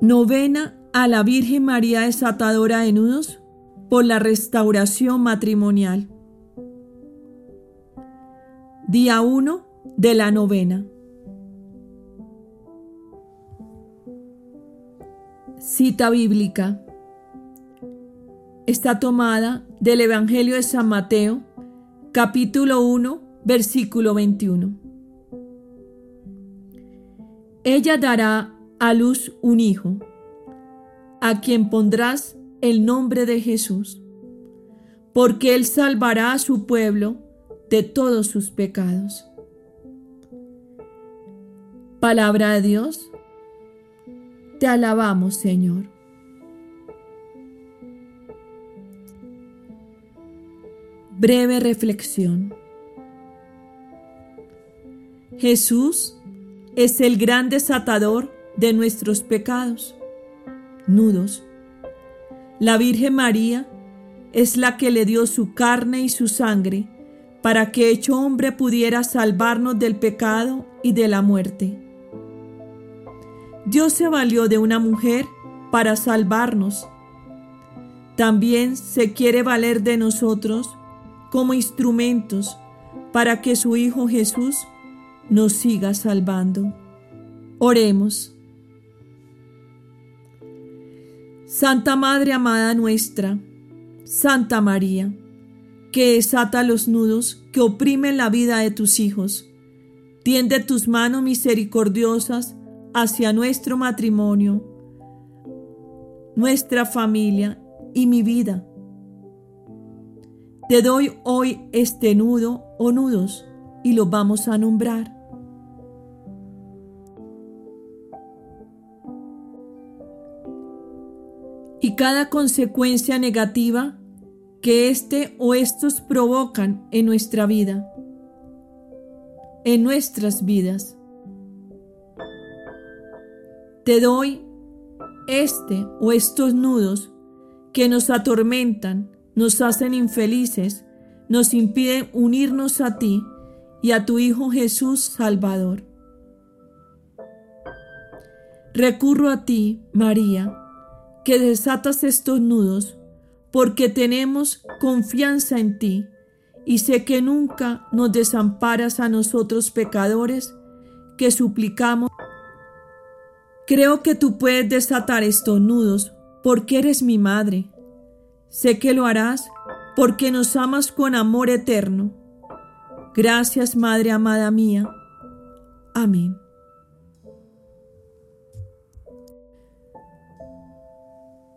Novena a la Virgen María desatadora de nudos por la restauración matrimonial. Día 1 de la novena. Cita bíblica. Está tomada del Evangelio de San Mateo, capítulo 1, versículo 21. Ella dará a luz un hijo, a quien pondrás el nombre de Jesús, porque él salvará a su pueblo de todos sus pecados. Palabra de Dios, te alabamos Señor. Breve reflexión. Jesús es el gran desatador de nuestros pecados, nudos. La Virgen María es la que le dio su carne y su sangre para que hecho hombre pudiera salvarnos del pecado y de la muerte. Dios se valió de una mujer para salvarnos. También se quiere valer de nosotros como instrumentos para que su Hijo Jesús nos siga salvando. Oremos. Santa Madre amada nuestra, Santa María, que desata los nudos que oprimen la vida de tus hijos, tiende tus manos misericordiosas hacia nuestro matrimonio, nuestra familia y mi vida. Te doy hoy este nudo o nudos y los vamos a nombrar. Cada consecuencia negativa que éste o estos provocan en nuestra vida, en nuestras vidas. Te doy este o estos nudos que nos atormentan, nos hacen infelices, nos impiden unirnos a ti y a tu Hijo Jesús Salvador. Recurro a ti, María, que desatas estos nudos, porque tenemos confianza en ti y sé que nunca nos desamparas a nosotros pecadores que suplicamos. Creo que tú puedes desatar estos nudos porque eres mi madre. Sé que lo harás porque nos amas con amor eterno. Gracias, Madre amada mía. Amén.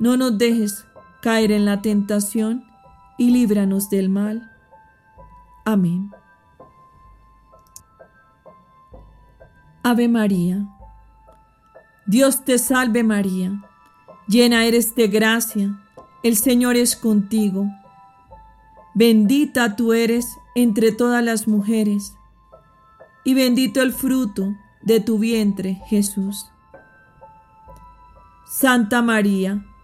no nos dejes caer en la tentación y líbranos del mal. Amén. Ave María. Dios te salve María, llena eres de gracia, el Señor es contigo. Bendita tú eres entre todas las mujeres, y bendito el fruto de tu vientre, Jesús. Santa María,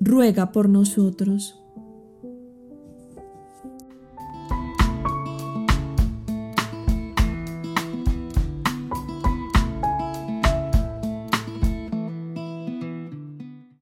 ruega por nosotros.